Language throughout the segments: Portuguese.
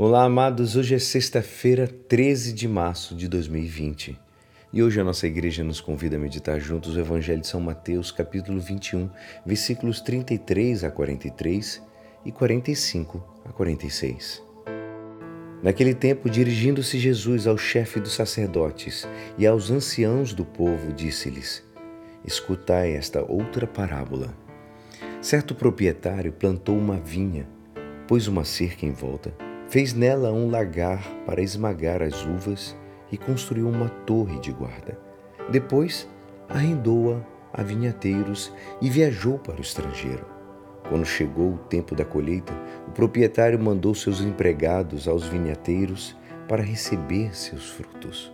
Olá, amados. Hoje é sexta-feira, 13 de março de 2020. E hoje a nossa igreja nos convida a meditar juntos o Evangelho de São Mateus, capítulo 21, versículos 33 a 43 e 45 a 46. Naquele tempo, dirigindo-se Jesus ao chefe dos sacerdotes e aos anciãos do povo, disse-lhes: Escutai esta outra parábola. Certo proprietário plantou uma vinha, pôs uma cerca em volta Fez nela um lagar para esmagar as uvas e construiu uma torre de guarda. Depois arrendou-a a vinhateiros e viajou para o estrangeiro. Quando chegou o tempo da colheita, o proprietário mandou seus empregados aos vinhateiros para receber seus frutos.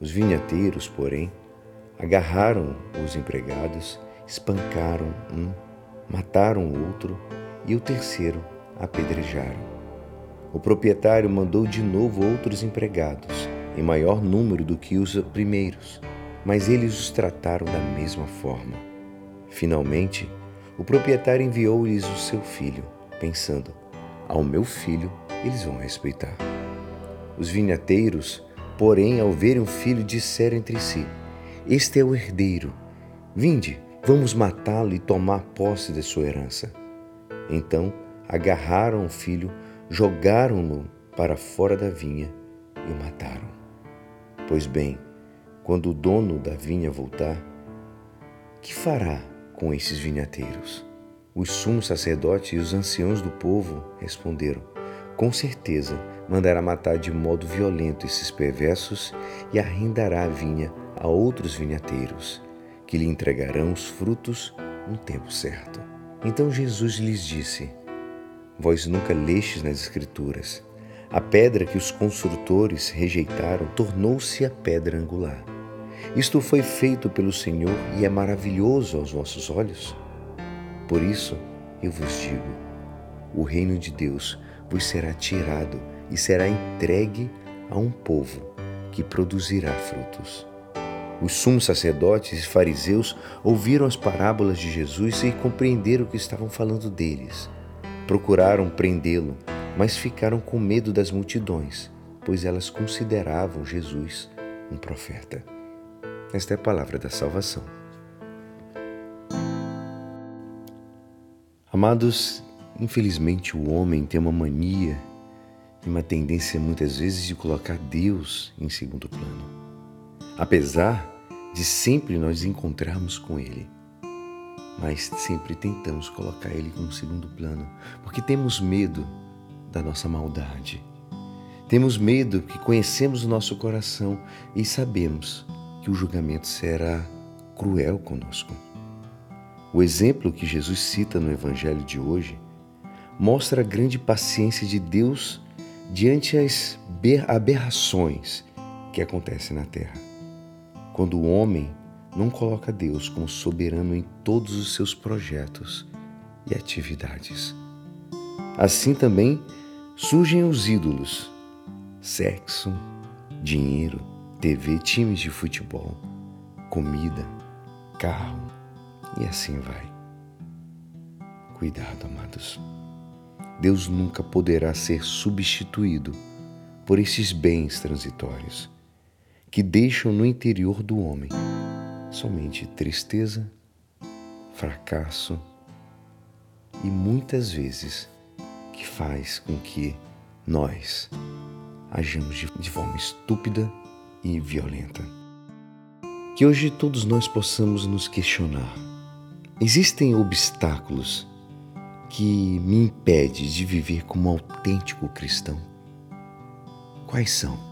Os vinhateiros, porém, agarraram os empregados, espancaram um, mataram o outro e o terceiro apedrejaram. O proprietário mandou de novo outros empregados, em maior número do que os primeiros, mas eles os trataram da mesma forma. Finalmente, o proprietário enviou-lhes o seu filho, pensando: ao meu filho eles vão respeitar. Os vinhateiros, porém, ao verem o filho, disseram entre si: Este é o herdeiro. Vinde, vamos matá-lo e tomar posse de sua herança. Então agarraram o filho, jogaram-no para fora da vinha e o mataram. Pois bem, quando o dono da vinha voltar, que fará com esses vinhateiros? Os sumos sacerdotes e os anciãos do povo responderam: Com certeza mandará matar de modo violento esses perversos e arrendará a vinha a outros vinhateiros, que lhe entregarão os frutos no tempo certo. Então Jesus lhes disse: Vós nunca lestes nas Escrituras. A pedra que os construtores rejeitaram tornou-se a pedra angular. Isto foi feito pelo Senhor e é maravilhoso aos vossos olhos. Por isso eu vos digo: o reino de Deus vos será tirado e será entregue a um povo que produzirá frutos. Os sumos sacerdotes e fariseus ouviram as parábolas de Jesus e compreenderam que estavam falando deles. Procuraram prendê-lo, mas ficaram com medo das multidões, pois elas consideravam Jesus um profeta. Esta é a palavra da salvação. Amados, infelizmente o homem tem uma mania e uma tendência muitas vezes de colocar Deus em segundo plano. Apesar de sempre nós encontrarmos com Ele mas sempre tentamos colocar ele como segundo plano, porque temos medo da nossa maldade. Temos medo que conhecemos o nosso coração e sabemos que o julgamento será cruel conosco. O exemplo que Jesus cita no Evangelho de hoje mostra a grande paciência de Deus diante as aberrações que acontecem na terra. Quando o homem não coloca Deus como soberano em todos os seus projetos e atividades. Assim também surgem os ídolos: sexo, dinheiro, TV, times de futebol, comida, carro e assim vai. Cuidado, amados. Deus nunca poderá ser substituído por esses bens transitórios que deixam no interior do homem somente tristeza, fracasso e muitas vezes que faz com que nós ajamos de forma estúpida e violenta. Que hoje todos nós possamos nos questionar: existem obstáculos que me impedem de viver como um autêntico cristão? Quais são?